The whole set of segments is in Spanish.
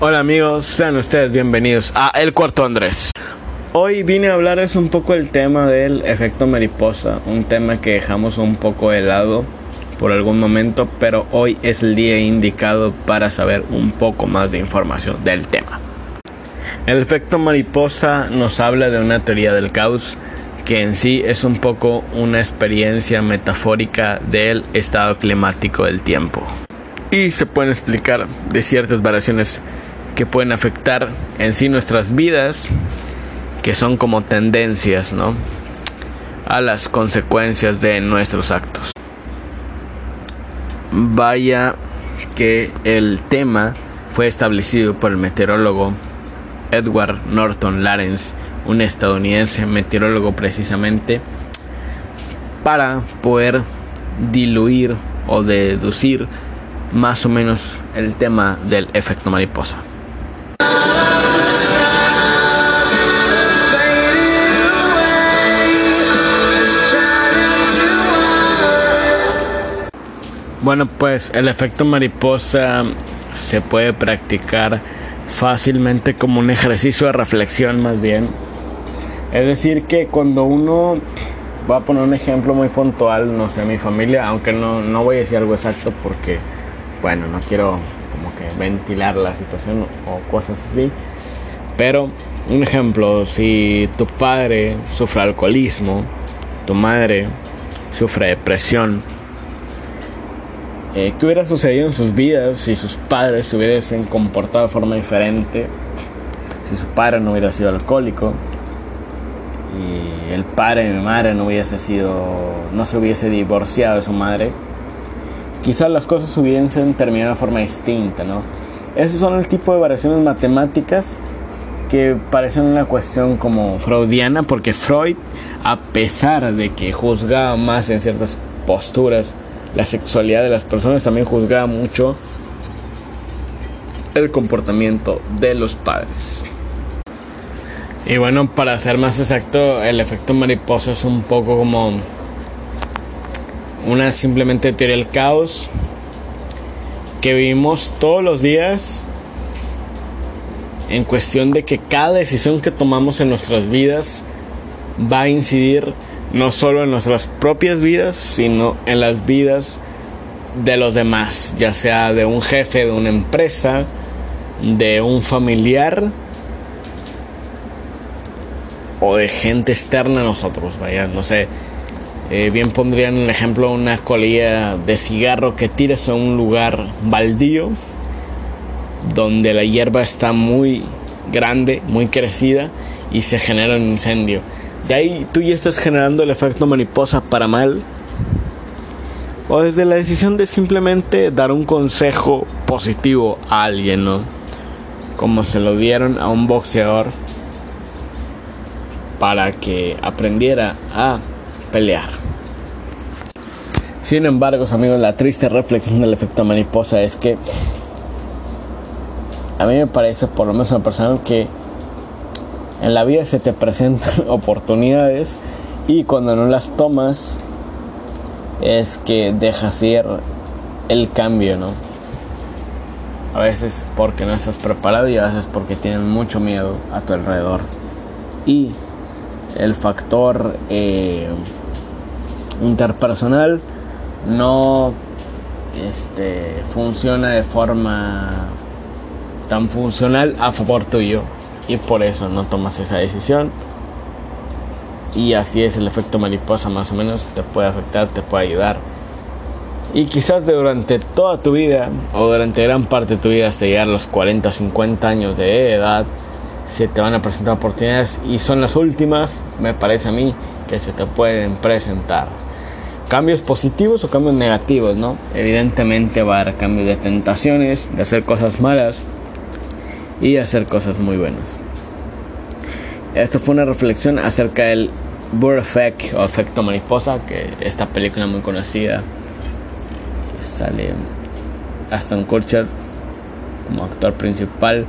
Hola amigos, sean ustedes bienvenidos a El Cuarto Andrés. Hoy vine a hablarles un poco el tema del efecto mariposa, un tema que dejamos un poco de lado por algún momento, pero hoy es el día indicado para saber un poco más de información del tema. El efecto mariposa nos habla de una teoría del caos que en sí es un poco una experiencia metafórica del estado climático del tiempo. Y se pueden explicar de ciertas variaciones que pueden afectar en sí nuestras vidas, que son como tendencias, ¿no? A las consecuencias de nuestros actos. Vaya que el tema fue establecido por el meteorólogo Edward Norton Lawrence, un estadounidense meteorólogo precisamente, para poder diluir o deducir más o menos el tema del efecto mariposa. Bueno, pues el efecto mariposa se puede practicar fácilmente como un ejercicio de reflexión más bien. Es decir, que cuando uno, voy a poner un ejemplo muy puntual, no sé, mi familia, aunque no, no voy a decir algo exacto porque, bueno, no quiero como que ventilar la situación o cosas así, pero un ejemplo, si tu padre sufre alcoholismo, tu madre sufre depresión, eh, ¿Qué hubiera sucedido en sus vidas si sus padres se hubiesen comportado de forma diferente? Si su padre no hubiera sido alcohólico y el padre de mi madre no hubiese sido, no se hubiese divorciado de su madre, quizás las cosas hubiesen terminado de forma distinta, ¿no? Esos son el tipo de variaciones matemáticas que parecen una cuestión como freudiana, porque Freud, a pesar de que juzgaba más en ciertas posturas, la sexualidad de las personas, también juzgaba mucho el comportamiento de los padres. Y bueno, para ser más exacto, el efecto mariposa es un poco como una simplemente teoría del caos que vivimos todos los días en cuestión de que cada decisión que tomamos en nuestras vidas va a incidir no solo en nuestras propias vidas, sino en las vidas de los demás, ya sea de un jefe de una empresa, de un familiar o de gente externa a nosotros, vaya, no sé. Eh, bien pondrían el ejemplo una colilla de cigarro que tiras a un lugar baldío donde la hierba está muy grande, muy crecida y se genera un incendio de ahí tú ya estás generando el efecto mariposa para mal. O desde la decisión de simplemente dar un consejo positivo a alguien, ¿no? Como se lo dieron a un boxeador para que aprendiera a pelear. Sin embargo, amigos, la triste reflexión del efecto mariposa es que a mí me parece, por lo menos a persona, que en la vida se te presentan oportunidades y cuando no las tomas es que dejas ir el cambio, ¿no? A veces porque no estás preparado y a veces porque tienes mucho miedo a tu alrededor. Y el factor eh, interpersonal no este, funciona de forma tan funcional a favor tuyo y por eso no tomas esa decisión. Y así es el efecto mariposa, más o menos, te puede afectar, te puede ayudar. Y quizás durante toda tu vida, o durante gran parte de tu vida, hasta llegar a los 40 o 50 años de edad, se te van a presentar oportunidades y son las últimas, me parece a mí, que se te pueden presentar. Cambios positivos o cambios negativos, ¿no? Evidentemente va a haber cambios de tentaciones, de hacer cosas malas, y hacer cosas muy buenas. Esto fue una reflexión acerca del Burr Effect o efecto mariposa, que esta película muy conocida sale Aston Kutcher como actor principal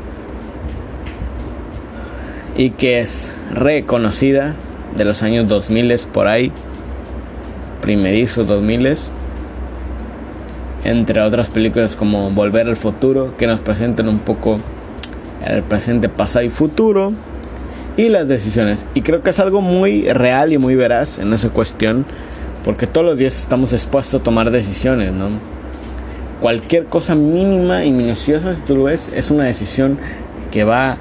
y que es reconocida de los años 2000 por ahí, primerizos 2000 entre otras películas como Volver al futuro que nos presentan un poco el presente, pasado y futuro y las decisiones. Y creo que es algo muy real y muy veraz en esa cuestión, porque todos los días estamos expuestos a tomar decisiones, ¿no? Cualquier cosa mínima y minuciosa, si tú lo ves, es una decisión que va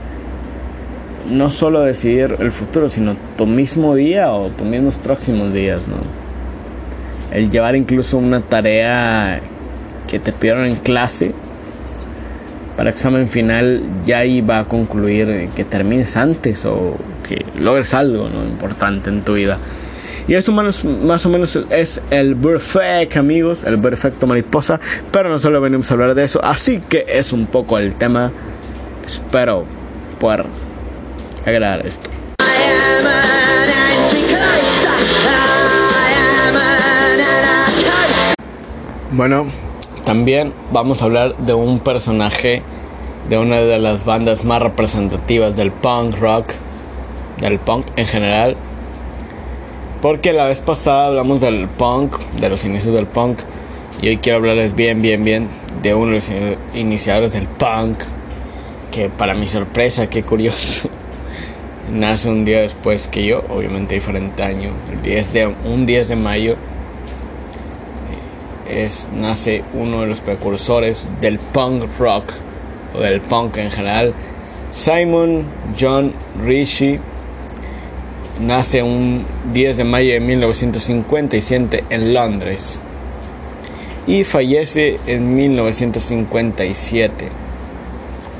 no solo a decidir el futuro, sino tu mismo día o tus mismos próximos días, ¿no? El llevar incluso una tarea que te pidieron en clase para examen final ya iba a concluir que termines antes o que logres algo ¿no? importante en tu vida. Y eso más, más o menos es el perfect, amigos, el perfecto mariposa. Pero no solo venimos a hablar de eso, así que es un poco el tema. Espero poder agradar esto. Bueno, también vamos a hablar de un personaje de una de las bandas más representativas del punk rock, del punk en general. Porque la vez pasada hablamos del punk, de los inicios del punk, y hoy quiero hablarles bien, bien, bien de uno de los iniciadores del punk, que para mi sorpresa, qué curioso, nace un día después que yo, obviamente diferente año, el 10 de, un 10 de mayo es, nace uno de los precursores del punk rock o del punk en general. Simon John Ritchie nace un 10 de mayo de 1957 en Londres y fallece en 1957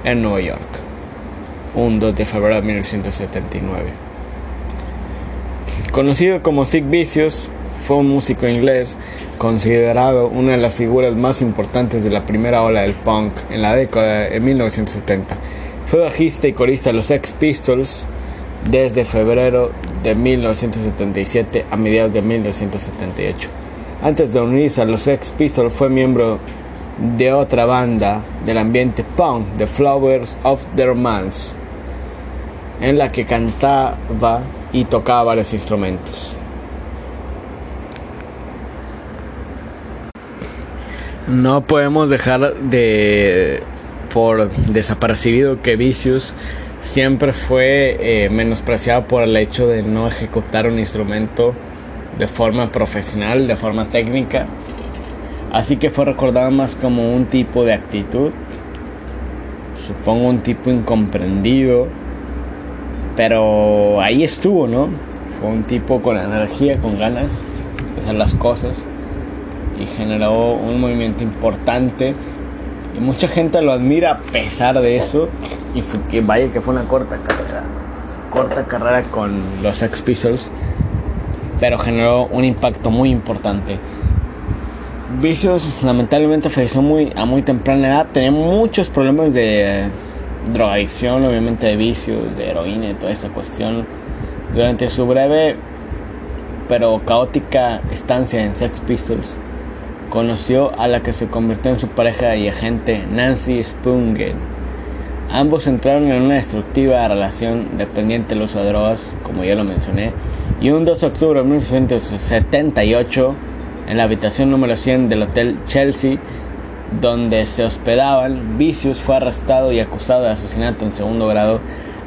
en Nueva York, un 2 de febrero de 1979. Conocido como Sid Vicious, fue un músico inglés considerado una de las figuras más importantes de la primera ola del punk en la década de 1970. Fue bajista y corista de los Sex Pistols desde febrero de 1977 a mediados de 1978. Antes de unirse a los Sex Pistols fue miembro de otra banda del ambiente punk, The Flowers of the Romance, en la que cantaba y tocaba varios instrumentos. No podemos dejar de por desapercibido que Vicious siempre fue eh, menospreciado por el hecho de no ejecutar un instrumento de forma profesional, de forma técnica. Así que fue recordado más como un tipo de actitud, supongo un tipo incomprendido, pero ahí estuvo, ¿no? Fue un tipo con energía, con ganas de hacer las cosas y generó un movimiento importante. Y mucha gente lo admira a pesar de eso. Y que vaya que fue una corta carrera corta carrera con los Sex Pistols pero generó un impacto muy importante. Vicious lamentablemente falleció muy, a muy temprana edad. Tenía muchos problemas de drogadicción obviamente de vicios de heroína y toda esta cuestión durante su breve pero caótica estancia en Sex Pistols conoció a la que se convirtió en su pareja y agente Nancy Spungen. Ambos entraron en una destructiva relación dependiente del uso drogas, como ya lo mencioné, y un 2 de octubre de 1978, en la habitación número 100 del Hotel Chelsea, donde se hospedaban, Vicious fue arrestado y acusado de asesinato en segundo grado,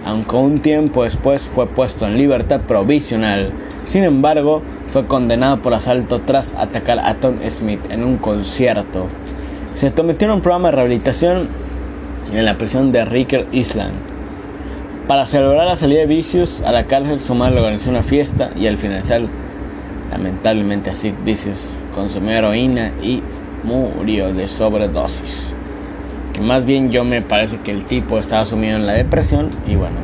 aunque un tiempo después fue puesto en libertad provisional. Sin embargo, fue condenado por asalto tras atacar a Tom Smith en un concierto. Se sometió a un programa de rehabilitación en la prisión de Ricker Island. Para celebrar la salida de Vicious a la cárcel, su madre organizó una fiesta y al finalizar, lamentablemente así, Vicious consumió heroína y murió de sobredosis. Que más bien yo me parece que el tipo estaba sumido en la depresión y bueno,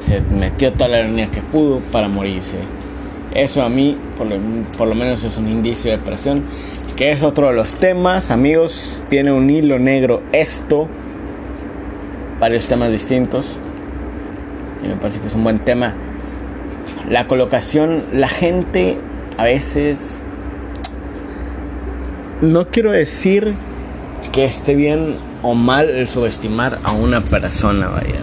se metió toda la heroína que pudo para morirse. Eso a mí, por lo, menos, es un indicio de depresión. Que es otro de los temas, amigos. Tiene un hilo negro esto. Varios temas distintos. Y me parece que es un buen tema. La colocación, la gente a veces... No quiero decir que esté bien o mal el subestimar a una persona, vaya.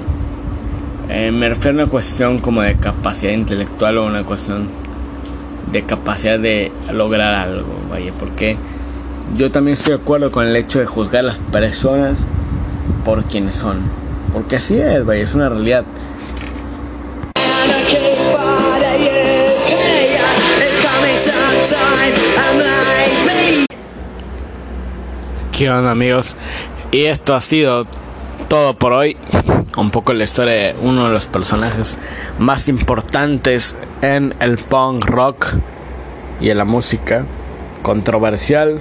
Eh, me refiero a una cuestión como de capacidad intelectual o una cuestión de capacidad de lograr algo, vaya, porque yo también estoy de acuerdo con el hecho de juzgar a las personas por quienes son. Porque así es, güey, es una realidad. ¿Qué onda amigos? Y esto ha sido todo por hoy. Un poco la historia de uno de los personajes más importantes en el punk rock y en la música. Controversial.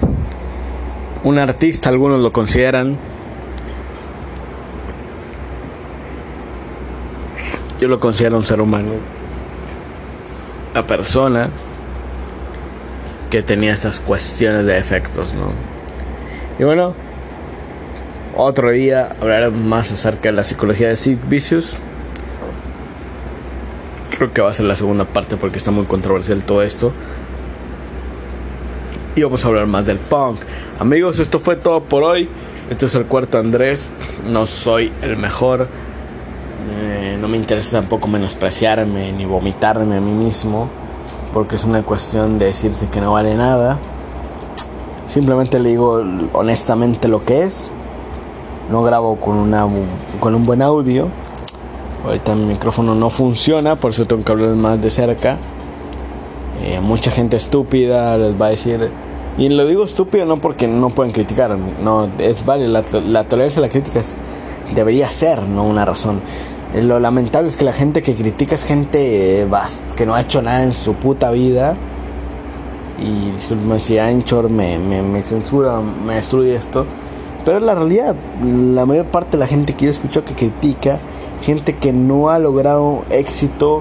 Un artista, algunos lo consideran. Yo lo considero un ser humano. Una persona que tenía estas cuestiones de efectos, ¿no? Y bueno, otro día hablaremos más acerca de la psicología de Sid Vicious. Creo que va a ser la segunda parte porque está muy controversial todo esto. Y vamos a hablar más del punk. Amigos, esto fue todo por hoy. Este es el cuarto Andrés. No soy el mejor. Eh, no me interesa tampoco menospreciarme ni vomitarme a mí mismo porque es una cuestión de decirse que no vale nada. Simplemente le digo honestamente lo que es. No grabo con, una, con un buen audio. Ahorita mi micrófono no funciona, por eso tengo que hablar más de cerca. Eh, mucha gente estúpida les va a decir. Y lo digo estúpido no porque no pueden criticar, no, es vale, la, la tolerancia a la crítica debería ser, no una razón. Eh, lo lamentable es que la gente que critica es gente eh, que no ha hecho nada en su puta vida. Y disculpen si Anchor me, me, censura, me destruye esto. Pero es la realidad. La mayor parte de la gente que yo escucho que critica, gente que no ha logrado éxito.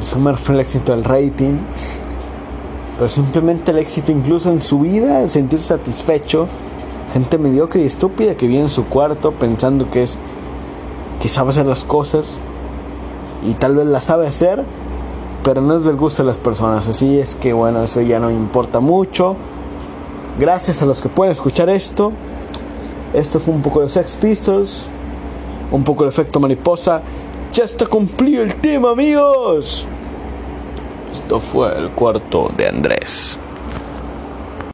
Y sumar fue el éxito del rating. Pero simplemente el éxito incluso en su vida, el sentir satisfecho. Gente mediocre y estúpida que vive en su cuarto pensando que es que sabe hacer las cosas y tal vez las sabe hacer, pero no es del gusto de las personas. Así es que bueno, eso ya no importa mucho. Gracias a los que pueden escuchar esto. Esto fue un poco de Sex Pistols, un poco de efecto mariposa. Ya está cumplido el tema, amigos. Esto fue el cuarto de Andrés.